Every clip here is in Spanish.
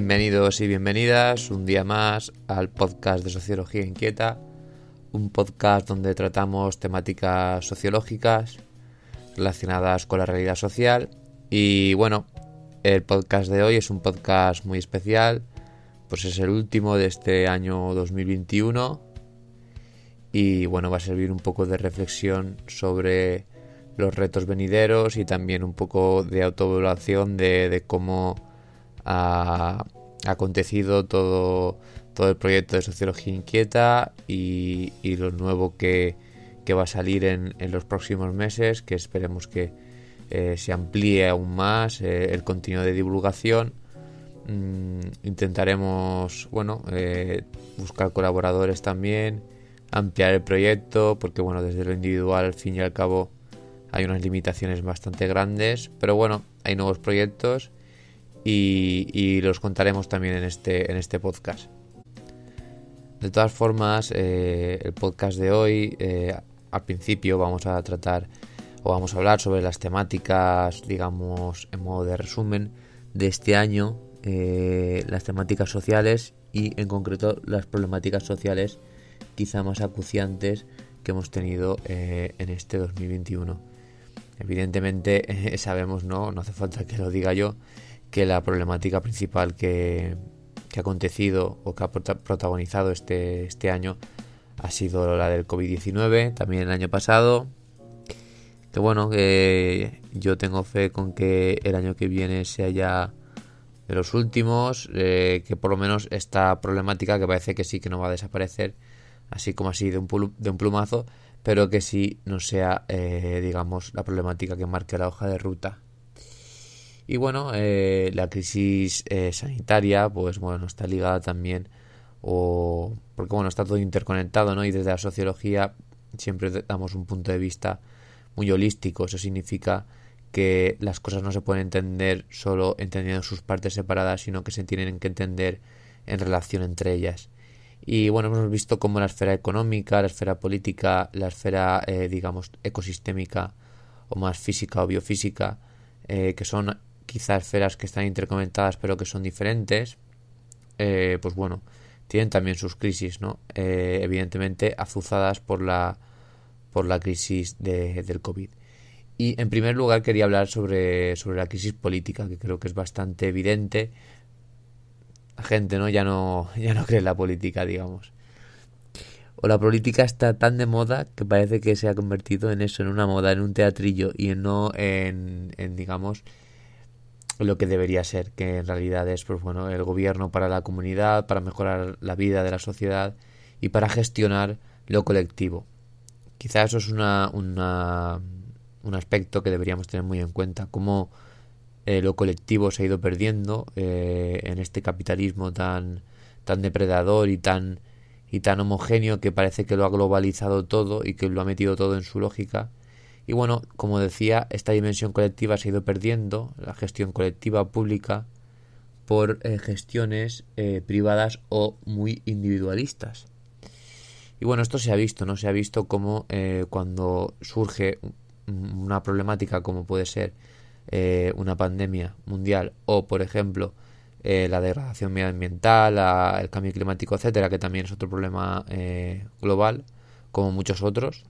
Bienvenidos y bienvenidas un día más al podcast de Sociología Inquieta, un podcast donde tratamos temáticas sociológicas relacionadas con la realidad social. Y bueno, el podcast de hoy es un podcast muy especial, pues es el último de este año 2021 y bueno, va a servir un poco de reflexión sobre los retos venideros y también un poco de autoevaluación de, de cómo ha acontecido todo, todo el proyecto de Sociología Inquieta y, lo nuevo que, va a salir en, los próximos meses, que esperemos que eh, se amplíe aún más eh, el contenido de divulgación. Mm, intentaremos, bueno, eh, buscar colaboradores también, ampliar el proyecto, porque bueno, desde lo individual al fin y al cabo hay unas limitaciones bastante grandes, pero bueno, hay nuevos proyectos y, los contaremos también en este, en este podcast. De todas formas, eh, el podcast de hoy, eh, al principio vamos a tratar o vamos a hablar sobre las temáticas, digamos, en modo de resumen de este año, eh, las temáticas sociales y en concreto las problemáticas sociales quizá más acuciantes que hemos tenido en este 2021. Evidentemente sabemos, no, no hace falta que lo diga yo, que la problemática principal que, ha acontecido o que ha protagonizado este, este año ha sido la del COVID-19, también el año pasado. Que bueno, yo tengo fe con que el año que viene sea ya de los últimos, eh, que por lo menos esta problemática que parece que sí que no va a desaparecer, así como así de un, de un plumazo, pero que sí no sea, eh, digamos, la problemática que marque la hoja de ruta. Y bueno, eh, la crisis eh, sanitaria, pues bueno, está ligada también, o porque bueno, está todo interconectado, ¿no? Y desde la sociología siempre damos un punto de vista muy holístico. Eso significa que las cosas no se pueden entender solo entendiendo sus partes separadas, sino que se tienen que entender en relación entre ellas. Y bueno, hemos visto cómo la esfera económica, la esfera política, la esfera, eh, digamos, ecosistémica o más física o biofísica, que son quizás esferas que están interconectadas pero que son diferentes, eh, pues bueno, tienen también sus crisis, ¿no? Eh, evidentemente azuzadas por la, por la crisis de, del COVID. Y en primer lugar quería hablar sobre, sobre la crisis política, que creo que es bastante evidente. La gente ¿no? Ya, no, ya no cree en la política, digamos. O la política está tan de moda que parece que se ha convertido en eso, en una moda, en un teatrillo y no en, en digamos, lo que debería ser, que en realidad es pues bueno, el gobierno para la comunidad, para mejorar la vida de la sociedad y para gestionar lo colectivo. Quizás eso es una, una, un aspecto que deberíamos tener muy en cuenta, cómo eh, lo colectivo se ha ido perdiendo eh, en este capitalismo tan, tan depredador y tan, y tan homogéneo que parece que lo ha globalizado todo y que lo ha metido todo en su lógica y bueno, como decía, esta dimensión colectiva se ha ido perdiendo, la gestión colectiva pública, por eh, gestiones eh, privadas o muy individualistas. Y bueno, esto se ha visto, ¿no? Se ha visto como eh, cuando surge una problemática como puede ser una pandemia mundial o, por ejemplo, la degradación medioambiental, el cambio climático, etcétera, que también es otro problema global, como muchos otros,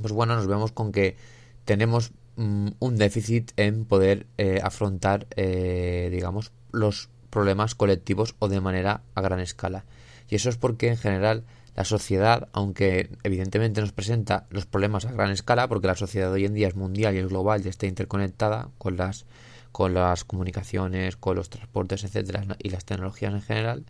pues bueno, nos vemos con que tenemos mm, un déficit en poder eh, afrontar, eh, digamos, los problemas colectivos o de manera a gran escala. Y eso es porque en general la sociedad, aunque evidentemente nos presenta los problemas a gran escala, porque la sociedad hoy en día es mundial y es global y está interconectada con las con las comunicaciones, con los transportes, etcétera, y las tecnologías en general.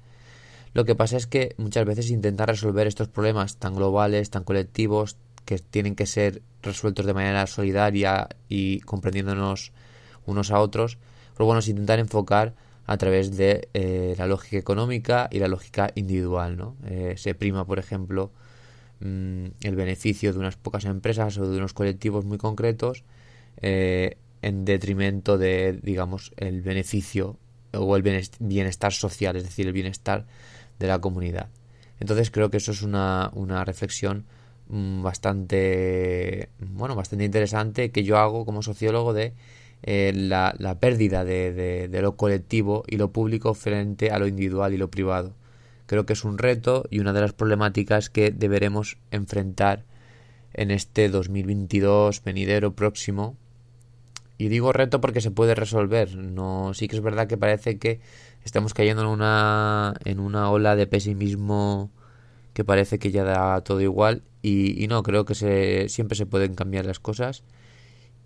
Lo que pasa es que muchas veces intentar resolver estos problemas tan globales, tan colectivos, que tienen que ser resueltos de manera solidaria y comprendiéndonos unos a otros, pues bueno, intentar enfocar a través de eh, la lógica económica y la lógica individual, ¿no? Eh, se prima, por ejemplo, mm, el beneficio de unas pocas empresas o de unos colectivos muy concretos eh, en detrimento de, digamos, el beneficio o el bienestar social, es decir, el bienestar de la comunidad. Entonces creo que eso es una, una reflexión bastante, bueno, bastante interesante que yo hago como sociólogo de eh, la, la, pérdida de, de, lo colectivo y lo público frente a lo individual y lo privado. Creo que es un reto y una de las problemáticas que deberemos enfrentar en este 2022 venidero próximo. Y digo reto porque se puede resolver. No, sí que es verdad que parece que estamos cayendo en una, en una ola de pesimismo que parece que ya da todo igual. Y, no, creo que se, siempre se pueden cambiar las cosas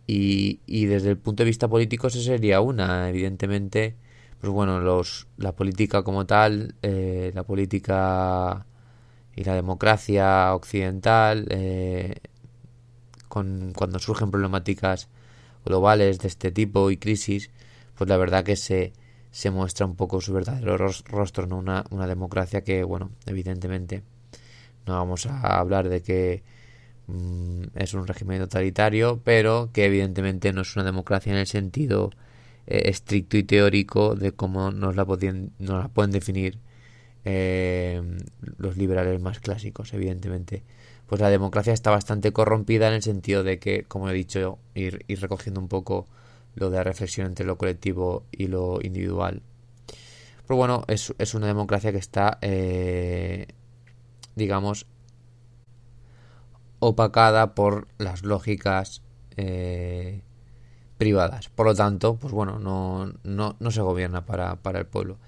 y, y desde el punto de vista político esa sería una. Evidentemente, pues bueno, los, la política como tal, eh, la política y la democracia occidental, eh, con, cuando surgen problemáticas globales de este tipo y crisis, pues la verdad que se, se muestra un poco su verdadero rostro, ¿no? Una, una democracia que, bueno, evidentemente no vamos a hablar de que Mm, es un régimen totalitario, pero que evidentemente no es una democracia en el sentido eh, estricto y teórico de cómo nos la, podían, nos la pueden definir eh, los liberales más clásicos, evidentemente. Pues la democracia está bastante corrompida en el sentido de que, como he dicho, ir, ir recogiendo un poco lo de la reflexión entre lo colectivo y lo individual. Pero bueno, es, es una democracia que está, eh, digamos, opacada por las lógicas eh, privadas. Por lo tanto, pues bueno, no, no, no se gobierna para, para, el pueblo.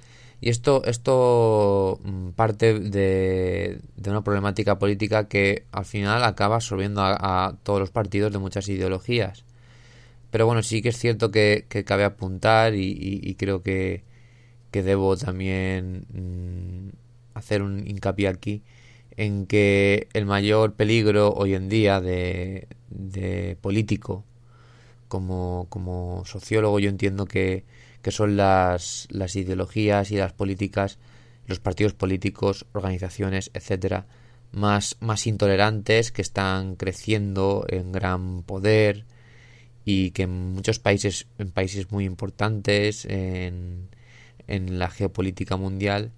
Y esto, esto mm, parte de, de, una problemática política que al final acaba absorbiendo a, todos los partidos de muchas ideologías. Pero bueno, sí que es cierto que, que cabe apuntar y, creo que, que, debo también mm, hacer un hincapié aquí en que el mayor peligro hoy en día de, político como, como, sociólogo yo entiendo que, que son las, las, ideologías y las políticas, los partidos políticos, organizaciones, etcétera, más, más intolerantes que están creciendo en gran poder y que en muchos países, en países muy importantes en, en la geopolítica mundial,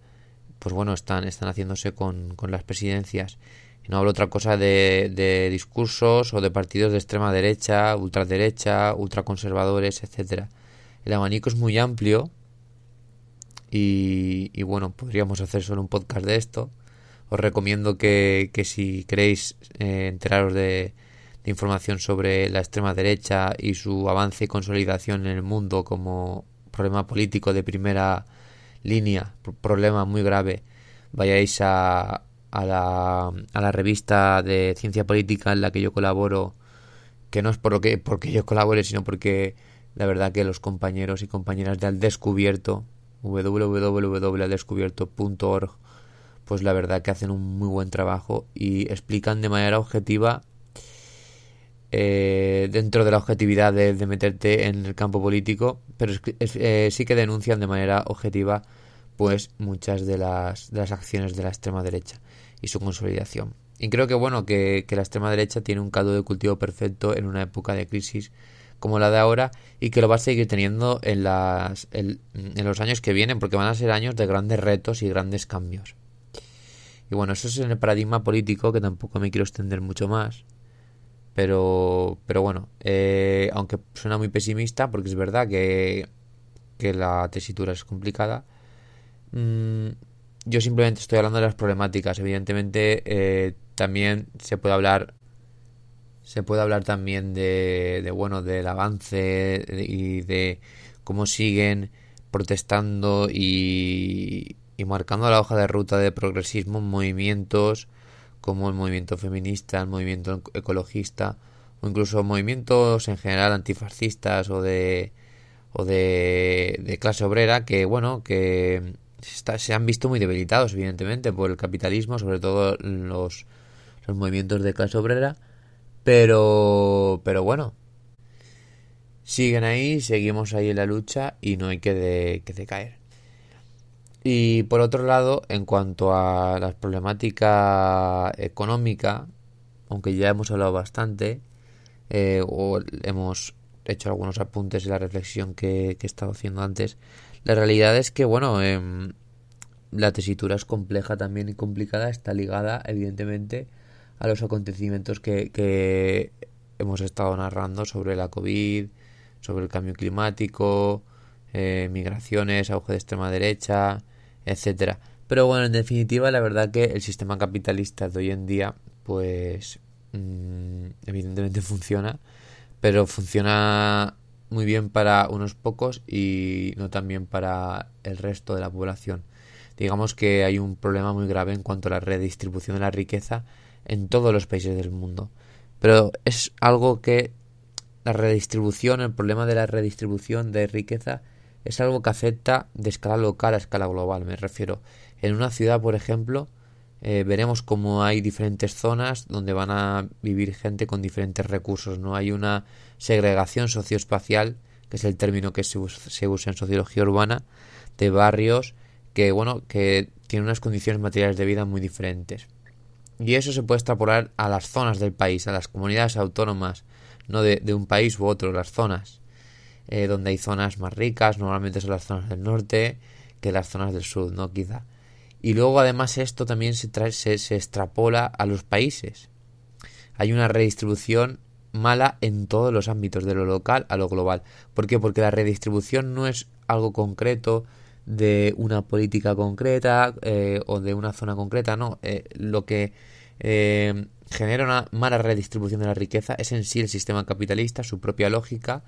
pues bueno, están, están haciéndose con, con las presidencias. Y no hablo otra cosa de, discursos o de partidos de extrema derecha, ultraderecha, ultraconservadores, etcétera. El abanico es muy amplio y, bueno, podríamos hacer solo un podcast de esto. Os recomiendo que, que si queréis eh, enteraros de información sobre la extrema derecha y su avance y consolidación en el mundo como problema político de primera línea, problema muy grave, vayáis a, a, la, a la revista de ciencia política en la que yo colaboro, que no es por lo que, porque yo colabore, sino porque la verdad que los compañeros y compañeras de Al Descubierto, www.aldescubierto.org, pues la verdad que hacen un muy buen trabajo y explican de manera objetiva eh, dentro de la objetividad de, de, meterte en el campo político, pero es, es, eh, sí que denuncian de manera objetiva pues muchas de las, de las acciones de la extrema derecha y su consolidación. Y creo que bueno que, que la extrema derecha tiene un caldo de cultivo perfecto en una época de crisis como la de ahora y que lo va a seguir teniendo en, las, en, en los años que vienen porque van a ser años de grandes retos y grandes cambios. Y bueno, eso es en el paradigma político que tampoco me quiero extender mucho más. Pero, pero bueno, eh, aunque suena muy pesimista, porque es verdad que, que la tesitura es complicada, mmm, yo simplemente estoy hablando de las problemáticas. Evidentemente, eh, también se puede hablar. Se puede hablar también de, de bueno, del avance y de cómo siguen protestando y, y marcando la hoja de ruta de progresismo movimientos como el movimiento feminista, el movimiento ecologista o incluso movimientos en general antifascistas o de o de, clase obrera que, bueno, que se han visto muy debilitados, evidentemente, por el capitalismo, sobre todo los, los movimientos de clase obrera, pero, pero bueno, siguen ahí, seguimos ahí en la lucha y no hay que, que decaer. Y por otro lado, en cuanto a la problemática económica, aunque ya hemos hablado bastante, eh, o hemos hecho algunos apuntes y la reflexión que, he estado haciendo antes, la realidad es que, bueno, em, la tesitura es compleja también y complicada, está ligada, evidentemente, a los acontecimientos que, que hemos estado narrando sobre la COVID, sobre el cambio climático, eh, migraciones, auge de extrema derecha, etcétera. Pero bueno, en definitiva, la verdad que el sistema capitalista de hoy en día, pues mm, evidentemente funciona, pero funciona muy bien para unos pocos y no tan bien para el resto de la población. Digamos que hay un problema muy grave en cuanto a la redistribución de la riqueza en todos los países del mundo. Pero es algo que la redistribución, el problema de la redistribución de riqueza es algo que afecta de escala local a escala global, me refiero. En una ciudad, por ejemplo, eh, veremos cómo hay diferentes zonas donde van a vivir gente con diferentes recursos. No hay una segregación socioespacial, que es el término que se, usa en sociología urbana, de barrios que, bueno, que tienen unas condiciones materiales de vida muy diferentes. Y eso se puede extrapolar a las zonas del país, a las comunidades autónomas, no de, de un país u otro, las zonas. Eh, donde hay zonas más ricas, normalmente son las zonas del norte que las zonas del sur, ¿no? Quizá. Y luego además esto también se, trae, se, se extrapola a los países. Hay una redistribución mala en todos los ámbitos, de lo local a lo global. ¿Por qué? Porque la redistribución no es algo concreto de una política concreta eh, o de una zona concreta, no. Eh, lo que genera una mala redistribución de la riqueza es en sí el sistema capitalista, su propia lógica,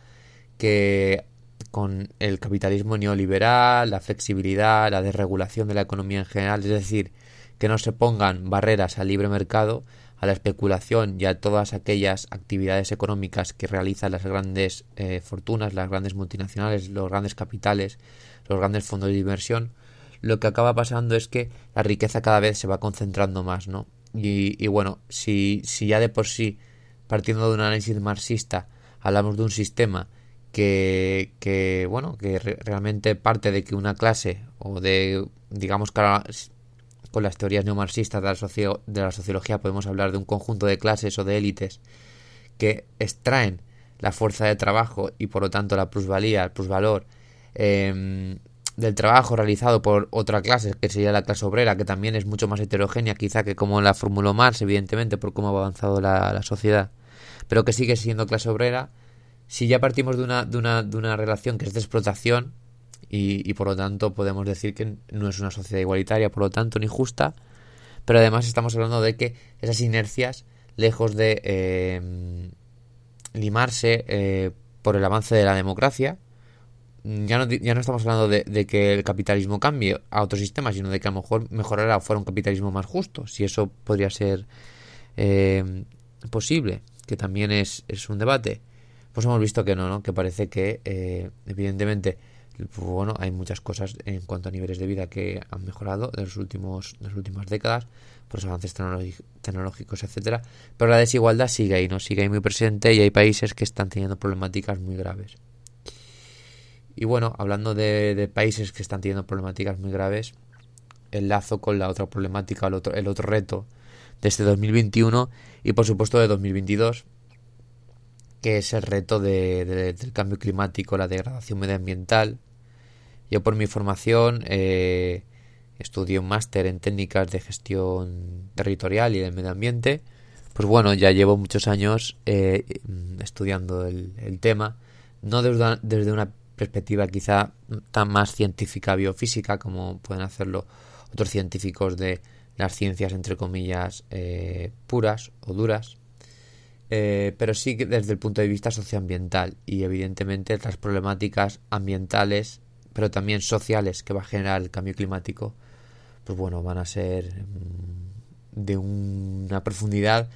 que con el capitalismo neoliberal, la flexibilidad, la desregulación de la economía en general, es decir, que no se pongan barreras al libre mercado, a la especulación y a todas aquellas actividades económicas que realizan las grandes eh, fortunas, las grandes multinacionales, los grandes capitales, los grandes fondos de inversión, lo que acaba pasando es que la riqueza cada vez se va concentrando más, ¿no? Y, y bueno, si, si ya de por sí, partiendo de un análisis marxista, hablamos de un sistema que, que bueno, que realmente parte de que una clase o de, digamos que con las teorías neomarxistas de la, de la sociología podemos hablar de un conjunto de clases o de élites que extraen la fuerza de trabajo y por lo tanto la plusvalía, el plusvalor em, del trabajo realizado por otra clase, que sería la clase obrera, que también es mucho más heterogénea quizá que como la formuló Marx, evidentemente, por cómo ha avanzado la, la sociedad, pero que sigue siendo clase obrera, si ya partimos de una, de una, de una relación que es de explotación y, por lo tanto podemos decir que no es una sociedad igualitaria, por lo tanto ni justa, pero además estamos hablando de que esas inercias, lejos de eh, limarse eh, por el avance de la democracia, ya no, ya no estamos hablando de, que el capitalismo cambie a otro sistema, sino de que a lo mejor mejorará fuera un capitalismo más justo, si eso podría ser eh, posible, que también es, es un debate pues hemos visto que no, ¿no? Que parece que, eh, evidentemente, bueno, hay muchas cosas en cuanto a niveles de vida que han mejorado en los últimos, en las últimas décadas, por los avances tecnológicos, etcétera, pero la desigualdad sigue ahí, ¿no? Sigue ahí muy presente y hay países que están teniendo problemáticas muy graves. Y bueno, hablando de, países que están teniendo problemáticas muy graves, el lazo con la otra problemática, el otro, el otro reto de este 2021 y por supuesto de 2022 que es el reto del cambio climático, la degradación medioambiental. Yo por mi formación eh, estudié un máster en técnicas de gestión territorial y del medio ambiente. Pues bueno, ya llevo muchos años eh, estudiando el, tema, no desde, desde una perspectiva quizá tan más científica biofísica como pueden hacerlo otros científicos de las ciencias entre comillas eh, puras o duras eh, pero sí desde el punto de vista socioambiental y evidentemente las problemáticas ambientales, pero también sociales que va a generar el cambio climático, pues bueno, van a ser mm, de una profundidad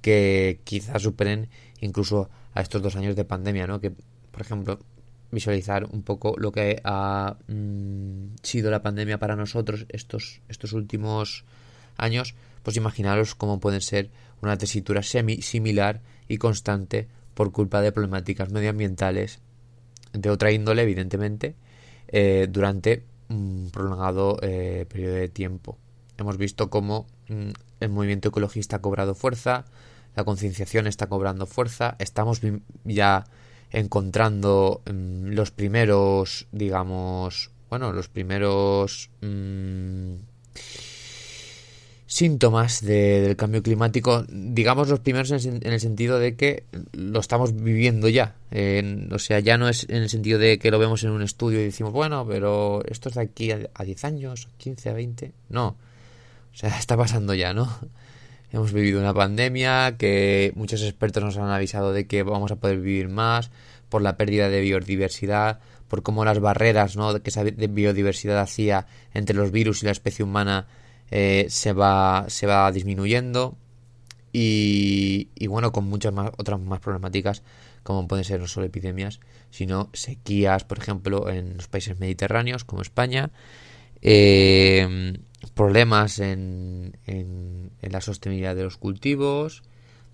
que quizás superen incluso a estos dos años de pandemia, ¿no? Que, por ejemplo, visualizar un poco lo que ha mm, sido la pandemia para nosotros estos, estos últimos años, pues imaginaros cómo pueden ser una tesitura semi similar y constante por culpa de problemáticas medioambientales de otra índole, evidentemente, eh, durante un prolongado eh, periodo de tiempo. Hemos visto cómo mm, el movimiento ecologista ha cobrado fuerza, la concienciación está cobrando fuerza, estamos ya encontrando mm, los primeros, digamos, bueno, los primeros mm, síntomas del cambio climático, digamos los primeros en, el sentido de que lo estamos viviendo ya. o sea, ya no es en el sentido de que lo vemos en un estudio y decimos, bueno, pero esto es de aquí a, a 10 años, 15, a 20. No. O sea, está pasando ya, ¿no? Hemos vivido una pandemia que muchos expertos nos han avisado de que vamos a poder vivir más por la pérdida de biodiversidad, por cómo las barreras ¿no? que esa biodiversidad hacía entre los virus y la especie humana eh, se, va, se va disminuyendo y, bueno, con muchas más, otras más problemáticas como pueden ser no solo epidemias, sino sequías, por ejemplo, en los países mediterráneos como España, eh, problemas en, en, la sostenibilidad de los cultivos,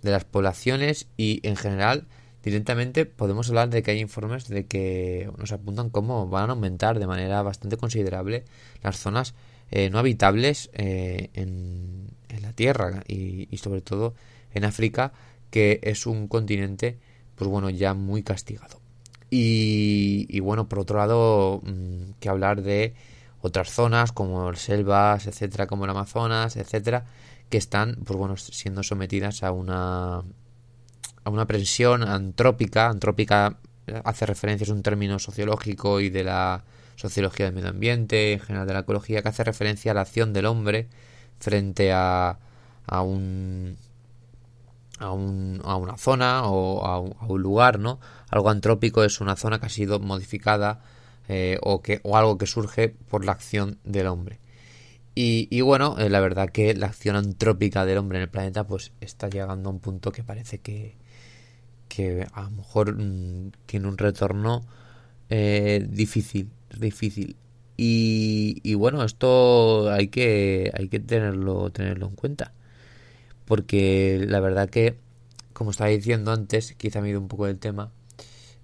de las poblaciones y en general directamente podemos hablar de que hay informes de que nos apuntan cómo van a aumentar de manera bastante considerable las zonas eh, no habitables eh, en, la Tierra y, y, sobre todo en África que es un continente pues bueno ya muy castigado y, y bueno por otro lado mm, que hablar de otras zonas como selvas, etcétera, como el Amazonas, etcétera, que están, pues bueno, siendo sometidas a una a una presión antrópica. Antrópica hace referencia, es un término sociológico y de la sociología del medio ambiente, en general de la ecología, que hace referencia a la acción del hombre frente a, a un a, un, a una zona o a un, lugar, ¿no? Algo antrópico es una zona que ha sido modificada eh, o, que, o algo que surge por la acción del hombre. Y, y bueno, eh, la verdad que la acción antrópica del hombre en el planeta pues está llegando a un punto que parece que, que a lo mejor mmm, tiene un retorno eh, difícil, difícil. Y, bueno, esto hay que, hay que tenerlo, tenerlo en cuenta. Porque la verdad que, como estaba diciendo antes, quizá me he ido un poco del tema,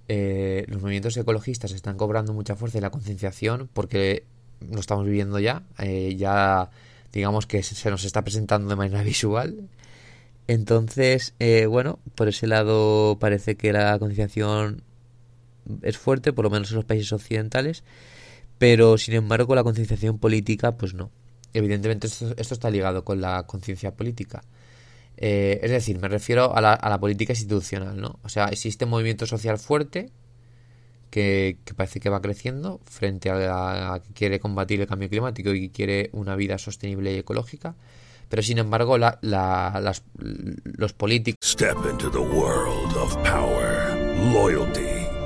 eh, los movimientos ecologistas están cobrando mucha fuerza y la concienciación porque lo estamos viviendo ya, eh, ya digamos que se nos está presentando de manera visual. Entonces, eh, bueno, por ese lado parece que la concienciación es fuerte, por lo menos en los países occidentales, pero sin embargo la concienciación política, pues no. Evidentemente esto, está ligado con la conciencia política. Eh, es decir, me refiero a la, a la, política institucional, ¿no? O sea, existe un movimiento social fuerte que, que parece que va creciendo frente a, a, que quiere combatir el cambio climático y quiere una vida sostenible y ecológica, pero sin embargo la, la, las, los políticos... Step into the world of power, loyalty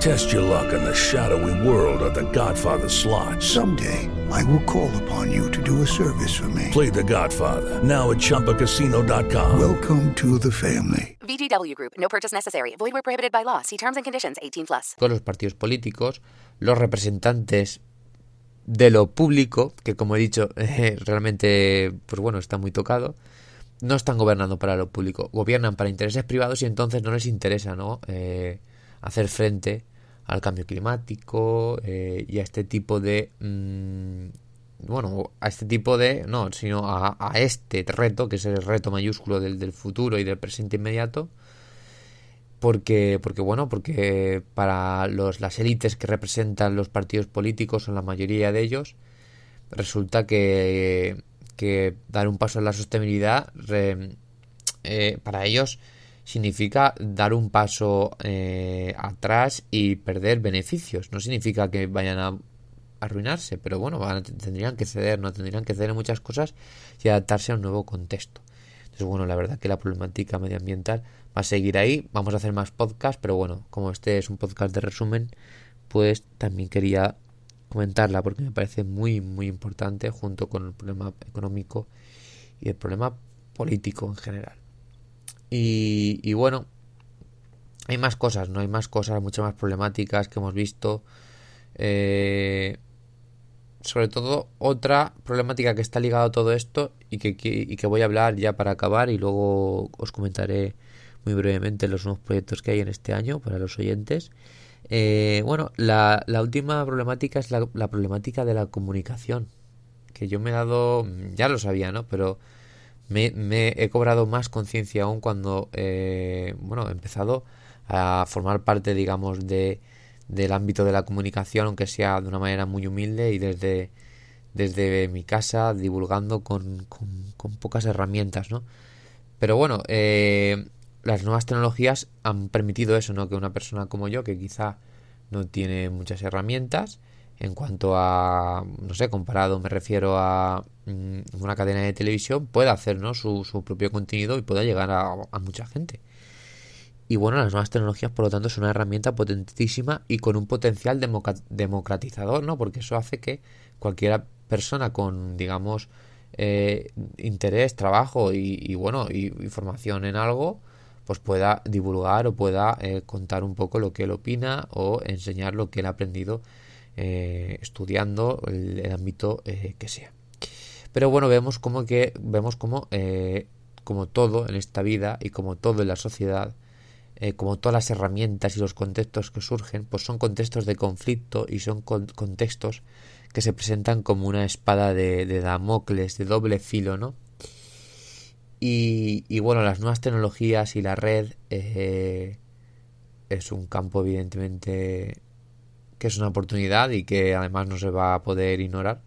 Test your luck in the shadowy world of The Godfather slot. Someday, I will call upon you to do a service for me. Play The Godfather now at ChumbaCasino.com. Welcome to the family. VGW Group. No purchase necessary. Void where prohibited by law. See terms and conditions. 18 plus. Con los partidos políticos, los representantes de lo público, que como he dicho, eh, realmente, pues bueno, está muy tocado, no están gobernando para lo público, gobiernan para intereses privados y entonces no les interesa, ¿no? Eh, hacer frente al cambio climático eh, y a este tipo de mmm, bueno a este tipo de no sino a, a, este reto que es el reto mayúsculo del, futuro y del presente inmediato porque porque bueno porque para los las élites que representan los partidos políticos o la mayoría de ellos resulta que que dar un paso en la sostenibilidad eh, para ellos significa dar un paso eh, atrás y perder beneficios. No significa que vayan a arruinarse, pero bueno, van tendrían que ceder, no tendrían que ceder en muchas cosas y adaptarse a un nuevo contexto. Entonces, bueno, la verdad que la problemática medioambiental va a seguir ahí. Vamos a hacer más podcasts, pero bueno, como este es un podcast de resumen, pues también quería comentarla porque me parece muy, muy importante junto con el problema económico y el problema político en general. Y, y bueno, hay más cosas, ¿no? Hay más cosas, muchas más problemáticas que hemos visto. Eh, sobre todo, otra problemática que está ligada a todo esto y que, y que voy a hablar ya para acabar y luego os comentaré muy brevemente los nuevos proyectos que hay en este año para los oyentes. Eh, bueno, la, la, última problemática es la, la, problemática de la comunicación. Que yo me he dado, ya lo sabía, ¿no? Pero me, me he cobrado más conciencia aún cuando, eh, bueno, he empezado a formar parte, digamos, de, del ámbito de la comunicación, aunque sea de una manera muy humilde y desde, desde mi casa, divulgando con, con, con pocas herramientas, ¿no? Pero bueno, eh, las nuevas tecnologías han permitido eso, ¿no? Que una persona como yo, que quizá no tiene muchas herramientas, en cuanto a, no sé, comparado me refiero a una cadena de televisión, pueda hacer ¿no? su, su propio contenido y pueda llegar a, mucha gente. Y bueno, las nuevas tecnologías, por lo tanto, son una herramienta potentísima y con un potencial democratizador, ¿no? Porque eso hace que cualquier persona con, digamos, eh, interés, trabajo y, y bueno, y, formación en algo, pues pueda divulgar o pueda eh, contar un poco lo que él opina o enseñar lo que él ha aprendido eh, estudiando el, ámbito que sea. Pero bueno, vemos como que vemos como eh, como todo en esta vida y como todo en la sociedad, eh, como todas las herramientas y los contextos que surgen, pues son contextos de conflicto y son con contextos que se presentan como una espada de, Damocles, de doble filo, ¿no? Y, y, bueno, las nuevas tecnologías y la red eh, es un campo evidentemente que es una oportunidad y que además no se va a poder ignorar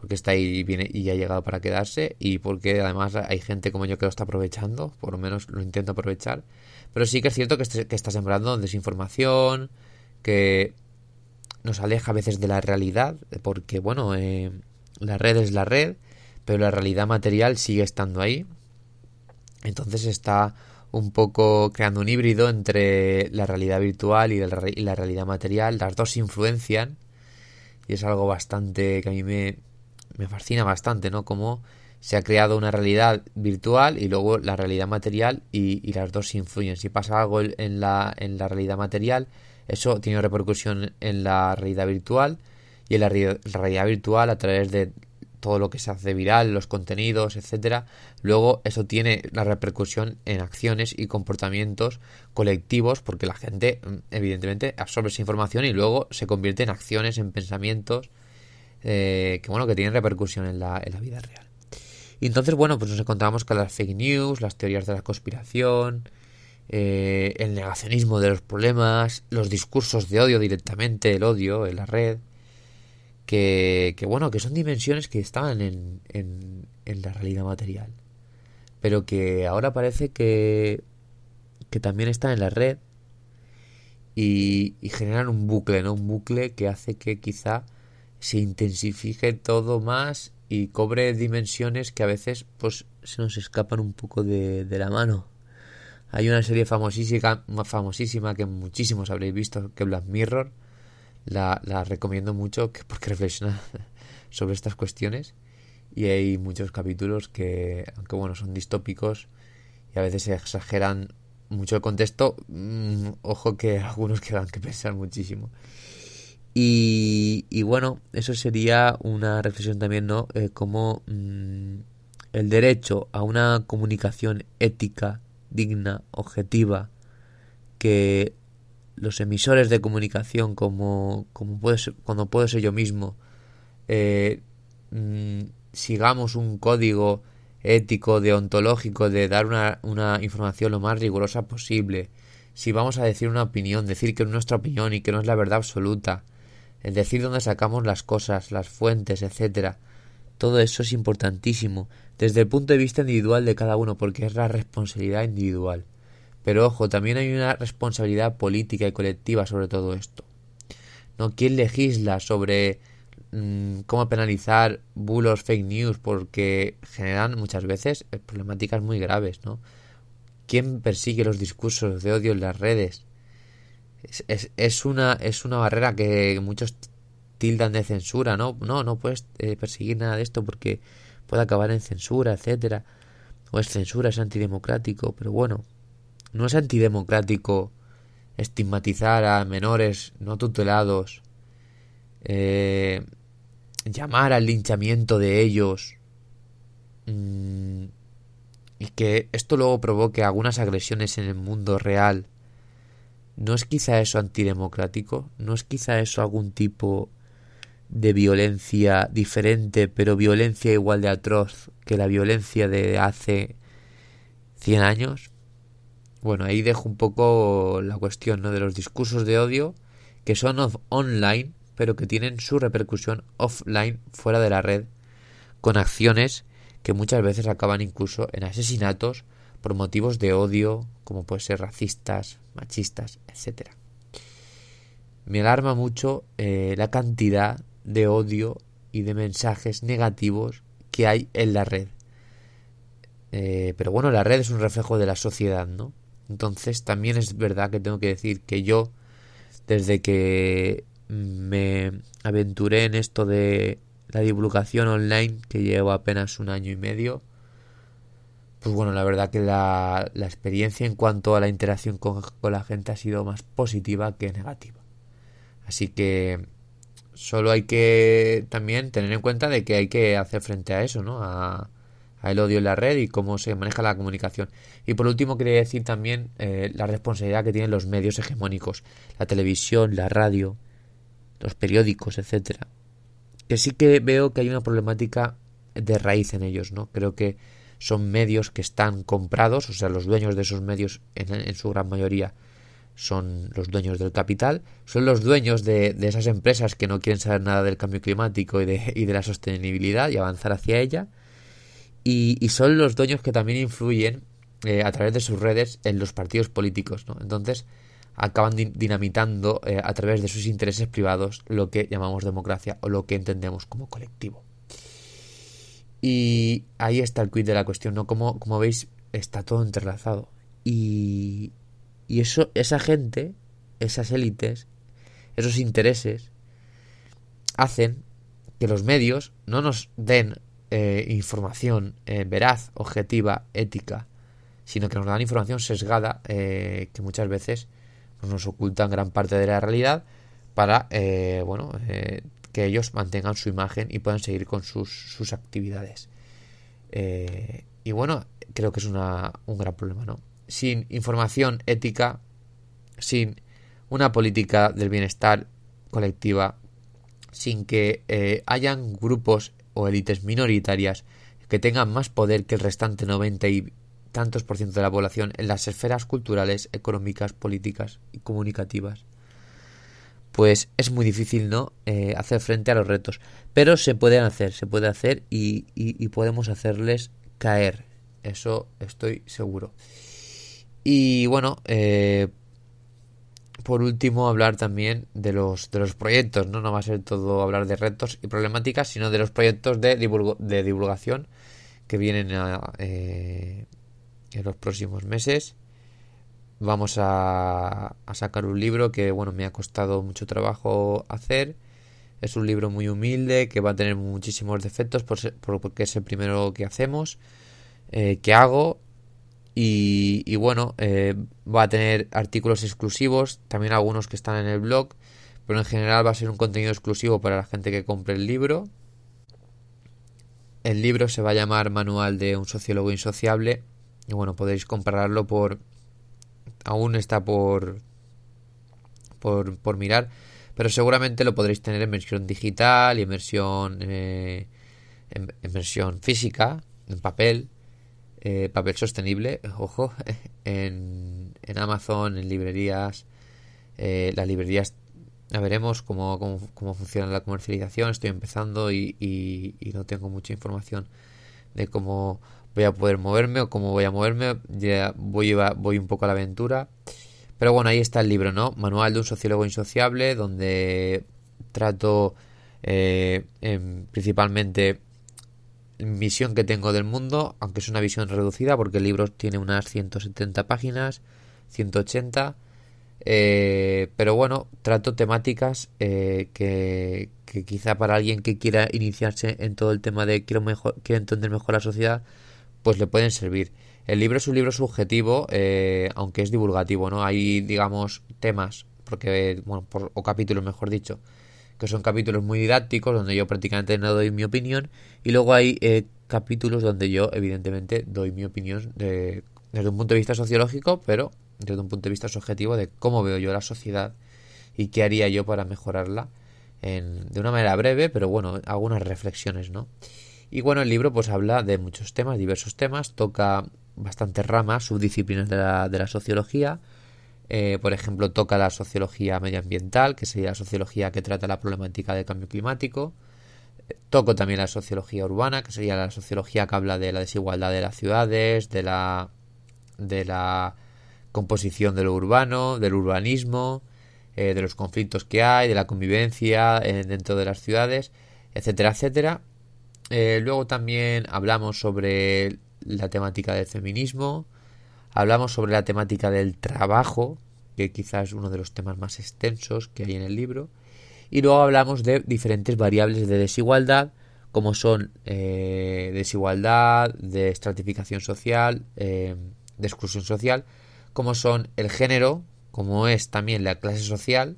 porque está ahí y viene y ha llegado para quedarse y porque además hay gente como yo que lo está aprovechando, por lo menos lo intento aprovechar. Pero sí que es cierto que, este, está sembrando desinformación, que nos aleja a veces de la realidad, porque bueno, eh, la red es la red, pero la realidad material sigue estando ahí. Entonces está un poco creando un híbrido entre la realidad virtual y la, y la, realidad material. Las dos influencian y es algo bastante que a mí me, me fascina bastante, ¿no? Como se ha creado una realidad virtual y luego la realidad material y, las dos influyen. Si pasa algo en la, en la realidad material, eso tiene repercusión en la realidad virtual y en la, la realidad virtual a través de todo lo que se hace viral, los contenidos, etcétera, luego eso tiene la repercusión en acciones y comportamientos colectivos porque la gente evidentemente absorbe esa información y luego se convierte en acciones, en pensamientos eh, que bueno que tienen repercusión en la, en la vida real. Y entonces bueno pues nos encontramos con las fake news, las teorías de la conspiración, eh, el negacionismo de los problemas, los discursos de odio directamente, el odio en la red que, que, bueno, que son dimensiones que estaban en, en, en, la realidad material, pero que ahora parece que, que también están en la red y, y, generan un bucle, ¿no? Un bucle que hace que quizá se intensifique todo más y cobre dimensiones que a veces pues se nos escapan un poco de, de la mano. Hay una serie famosísima, famosísima que muchísimos habréis visto, que Black Mirror, la, la recomiendo mucho que, porque reflexiona sobre estas cuestiones y hay muchos capítulos que, aunque bueno, son distópicos y a veces se exageran mucho el contexto, mmm, ojo que algunos quedan que pensar muchísimo. Y, bueno, eso sería una reflexión también, ¿no? Eh, como mmm, el derecho a una comunicación ética, digna, objetiva, que los emisores de comunicación como, como cuando puedo ser yo mismo eh, mmm, sigamos un código ético, deontológico de dar una, una, información lo más rigurosa posible si vamos a decir una opinión, decir que es nuestra opinión y que no es la verdad absoluta el decir dónde sacamos las cosas, las fuentes, etcétera todo eso es importantísimo desde el punto de vista individual de cada uno porque es la responsabilidad individual pero ojo, también hay una responsabilidad política y colectiva sobre todo esto. ¿No? ¿Quién legisla sobre mmm, cómo penalizar bulos, fake news? Porque generan muchas veces eh, problemáticas muy graves, ¿no? ¿Quién persigue los discursos de odio en las redes? Es, es, una, es una barrera que muchos tildan de censura, ¿no? No, no puedes eh, perseguir nada de esto porque puede acabar en censura, etcétera. O es censura, es antidemocrático, pero bueno, no es antidemocrático estigmatizar a menores no tutelados, eh, llamar al linchamiento de ellos mmm, y que esto luego provoque algunas agresiones en el mundo real. ¿No es quizá eso antidemocrático? ¿No es quizá eso algún tipo de violencia diferente, pero violencia igual de atroz que la violencia de hace 100 años? Bueno, ahí dejo un poco la cuestión ¿no? de los discursos de odio que son online, pero que tienen su repercusión offline, fuera de la red, con acciones que muchas veces acaban incluso en asesinatos por motivos de odio, como puede ser racistas, machistas, etc. Me alarma mucho eh, la cantidad de odio y de mensajes negativos que hay en la red. Eh, pero bueno, la red es un reflejo de la sociedad, ¿no? Entonces también es verdad que tengo que decir que yo, desde que me aventuré en esto de la divulgación online, que llevo apenas un año y medio, pues bueno, la verdad que la, la experiencia en cuanto a la interacción con, con la gente ha sido más positiva que negativa. Así que solo hay que también tener en cuenta de que hay que hacer frente a eso, ¿no? A, a el odio en la red y cómo se maneja la comunicación. Y por último quería decir también eh, la responsabilidad que tienen los medios hegemónicos, la televisión, la radio, los periódicos, etcétera. Que sí que veo que hay una problemática de raíz en ellos, ¿no? Creo que son medios que están comprados, o sea, los dueños de esos medios en, en su gran mayoría son los dueños del capital, son los dueños de, de, esas empresas que no quieren saber nada del cambio climático y de, y de la sostenibilidad y avanzar hacia ella, y, y son los dueños que también influyen eh, a través de sus redes en los partidos políticos, ¿no? Entonces acaban dinamitando eh, a través de sus intereses privados lo que llamamos democracia o lo que entendemos como colectivo. Y ahí está el quid de la cuestión, ¿no? Como, como veis, está todo entrelazado. Y, y eso, esa gente, esas élites, esos intereses, hacen que los medios no nos den eh, información eh, veraz, objetiva, ética, sino que nos dan información sesgada eh, que muchas veces pues, nos ocultan gran parte de la realidad para, eh, bueno, eh, que ellos mantengan su imagen y puedan seguir con sus, sus actividades. y bueno, creo que es una, un gran problema, ¿no? sin información ética, sin una política del bienestar colectiva, sin que eh, hayan grupos o élites minoritarias que tengan más poder que el restante 90 y tantos por ciento de la población en las esferas culturales, económicas, políticas y comunicativas, pues es muy difícil, ¿no? Eh, hacer frente a los retos. Pero se pueden hacer, se puede hacer y, y, podemos hacerles caer. Eso estoy seguro. Y bueno, eh, por último hablar también de los, de los proyectos, ¿no? No va a ser todo hablar de retos y problemáticas, sino de los proyectos de, divulgo, de divulgación que vienen a, eh, en los próximos meses. Vamos a, a, sacar un libro que, bueno, me ha costado mucho trabajo hacer. Es un libro muy humilde que va a tener muchísimos defectos por porque es el primero que hacemos, eh, que hago y, y bueno, eh, va a tener artículos exclusivos, también algunos que están en el blog, pero en general va a ser un contenido exclusivo para la gente que compre el libro. El libro se va a llamar Manual de un sociólogo insociable y bueno, podéis comprarlo por... aún está por... por, mirar, pero seguramente lo podréis tener en versión digital y en versión, eh, en, versión física, en papel, eh, papel sostenible, ojo, en, en Amazon, en librerías, eh, las librerías, ya veremos cómo, cómo, cómo, funciona la comercialización, estoy empezando y, y, no tengo mucha información de cómo voy a poder moverme o cómo voy a moverme, ya voy, voy un poco a la aventura, pero bueno, ahí está el libro, ¿no? Manual de un sociólogo insociable, donde trato eh, en, principalmente visión que tengo del mundo, aunque es una visión reducida porque el libro tiene unas 170 páginas, 180, Eh, pero bueno, trato temáticas eh, que, que, quizá para alguien que quiera iniciarse en todo el tema de quiero, mejor, quiero entender mejor la sociedad, pues le pueden servir. El libro es un libro subjetivo, eh, aunque es divulgativo, ¿no? Hay, digamos, temas, porque, bueno, por, o capítulos, mejor dicho, que son capítulos muy didácticos, donde yo prácticamente no doy mi opinión, y luego hay eh, capítulos donde yo, evidentemente, doy mi opinión de, desde un punto de vista sociológico, pero desde un punto de vista subjetivo de cómo veo yo la sociedad y qué haría yo para mejorarla en, de una manera breve, pero bueno, algunas reflexiones, ¿no? Y bueno, el libro pues habla de muchos temas, diversos temas, toca bastantes ramas, subdisciplinas de la, de la sociología. Eh, por ejemplo, toca la sociología medioambiental, que sería la sociología que trata la problemática del cambio climático. toco también la sociología urbana, que sería la sociología que habla de la desigualdad de las ciudades, de la, de la composición de lo urbano, del urbanismo, eh, de los conflictos que hay, de la convivencia eh, dentro de las ciudades, etcétera, etcétera. Eh, luego también hablamos sobre la temática del feminismo, hablamos sobre la temática del trabajo, que quizás es uno de los temas más extensos que hay en el libro, y luego hablamos de diferentes variables de desigualdad, como son eh, desigualdad, de estratificación social, eh, de exclusión social, como son el género, como es también la clase social,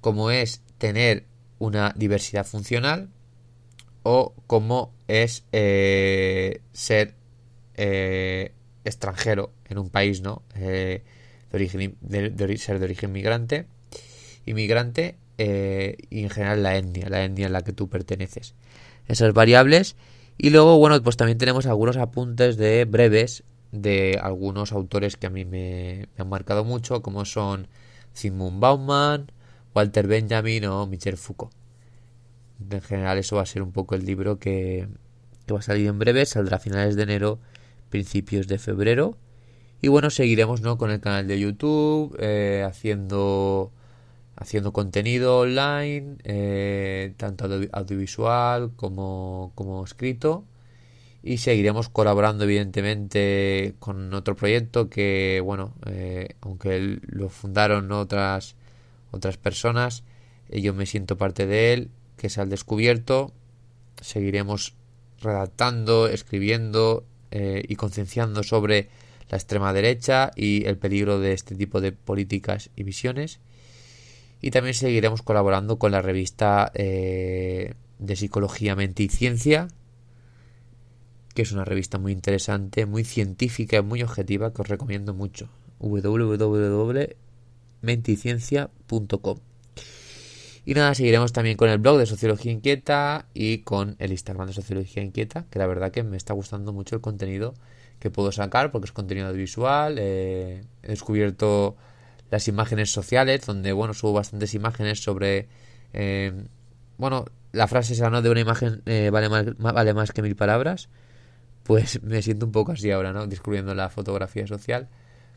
como es tener una diversidad funcional, o como es eh, ser eh, extranjero en un país, ¿no? Eh, de origen, de, ser de origen migrante, inmigrante eh, y en general la etnia, la etnia en la que tú perteneces. Esas variables. Y luego, bueno, pues también tenemos algunos apuntes de breves de algunos autores que a mí me, han marcado mucho, como son Zygmunt Bauman, Walter Benjamin o Michel Foucault en general eso va a ser un poco el libro que, que va a salir en breve, saldrá a finales de enero, principios de febrero. Y bueno, seguiremos ¿no? con el canal de YouTube, eh, haciendo, haciendo contenido online, eh, tanto audiovisual como, como escrito. Y seguiremos colaborando evidentemente con otro proyecto que, bueno, eh, aunque lo fundaron otras, otras personas, yo me siento parte de él que es al descubierto. Seguiremos redactando, escribiendo eh, y concienciando sobre la extrema derecha y el peligro de este tipo de políticas y visiones. Y también seguiremos colaborando con la revista eh, de Psicología, Mente y Ciencia, que es una revista muy interesante, muy científica y muy objetiva que os recomiendo mucho. www.menteyciencia.com y nada, seguiremos también con el blog de Sociología Inquieta y con el Instagram de Sociología Inquieta, que la verdad que me está gustando mucho el contenido que puedo sacar porque es contenido audiovisual. Eh, he descubierto las imágenes sociales, donde bueno, subo bastantes imágenes sobre. Eh, bueno, la frase esa, ¿no? De una imagen eh, vale, más, vale más que mil palabras. Pues me siento un poco así ahora, ¿no? Descubriendo la fotografía social.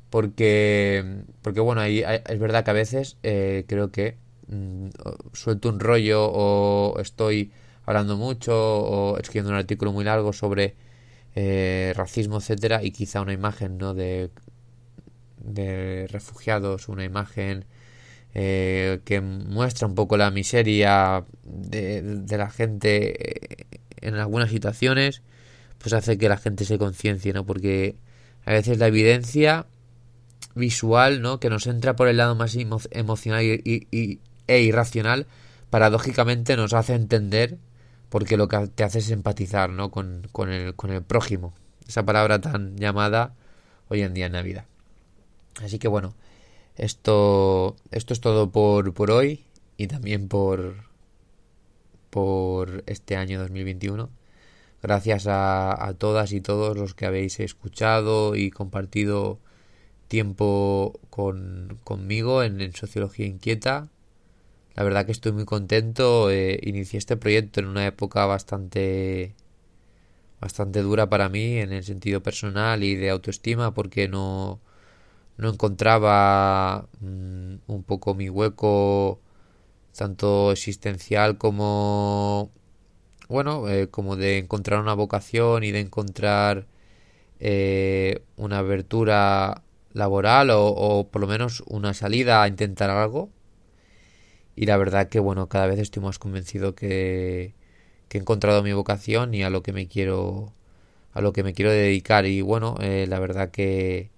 Porque, porque bueno, ahí es verdad que a veces creo que Mm, suelto un rollo o estoy hablando mucho o escribiendo un artículo muy largo sobre eh, racismo, etcétera, y quizá una imagen no de, refugiados, una imagen eh, que muestra un poco la miseria de, la gente eh, en algunas situaciones, pues hace que la gente se conciencie, ¿no? Porque a veces la evidencia visual, ¿no? Que nos entra por el lado más emocional y, y, e irracional, paradójicamente nos hace entender porque lo que te hace es empatizar ¿no? con, con, el, con el prójimo. Esa palabra tan llamada hoy en día en Navidad. Así que bueno, esto, esto es todo por, por hoy y también por, por este año 2021. Gracias a, todas y todos los que habéis escuchado y compartido tiempo con, conmigo en Sociología Inquieta. La verdad que estoy muy contento. Eh, inicié este proyecto en una época bastante bastante dura para mí en el sentido personal y de autoestima porque no no encontraba mmm, un poco mi hueco tanto existencial como bueno eh, como de encontrar una vocación y de encontrar eh, una abertura laboral o por lo menos una salida a intentar algo. Y la verdad que bueno, cada vez estoy más convencido que, que he encontrado mi vocación y a lo que me quiero a lo que me quiero dedicar. Y bueno eh, la verdad que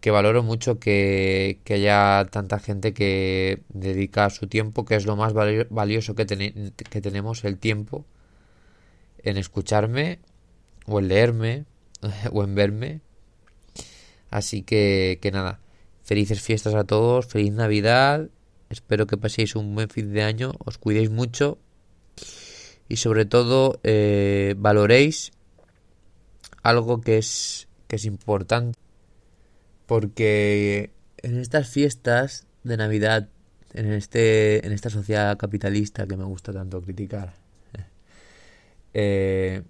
que valoro mucho que, que, haya tanta gente que dedica su tiempo que es lo más valioso que, que tenemos el tiempo en escucharme o en leerme o en verme. Así que que nada felices fiestas a todos feliz navidad espero que paséis un buen fin de año os cuidéis mucho y sobre todo eh, valoréis algo que es, que es importante porque en estas fiestas de Navidad, en, este, en esta sociedad capitalista que me gusta tanto criticar, eh,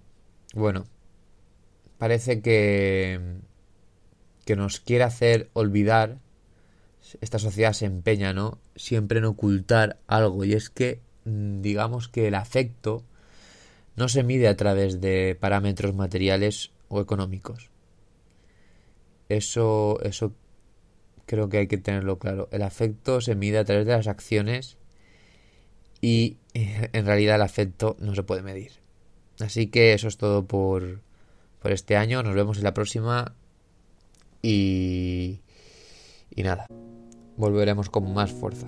bueno, parece que, que nos quiere hacer olvidar, esta sociedad se empeña, ¿no? Siempre en ocultar algo y es que mm, digamos que el afecto no se mide a través de parámetros materiales o económicos. Eso, eso creo que hay que tenerlo claro. El afecto se mide a través de las acciones y en realidad el afecto no se puede medir. Así que eso es todo por, por este año. Nos vemos en la próxima y, y nada, volveremos con más fuerza.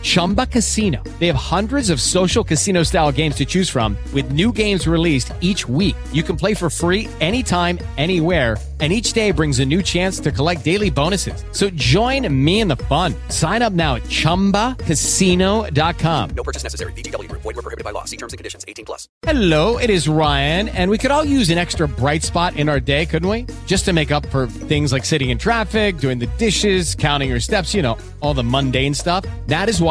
Chumba Casino. They have hundreds of social casino style games to choose from, with new games released each week. You can play for free anytime, anywhere and each day brings a new chance to collect daily bonuses. So join me in the fun. Sign up now at ChumbaCasino.com. No purchase necessary. VGW. Void were prohibited by law. See terms and conditions. 18 plus. Hello, it is Ryan, and we could all use an extra bright spot in our day, couldn't we? Just to make up for things like sitting in traffic, doing the dishes, counting your steps, you know, all the mundane stuff. That is why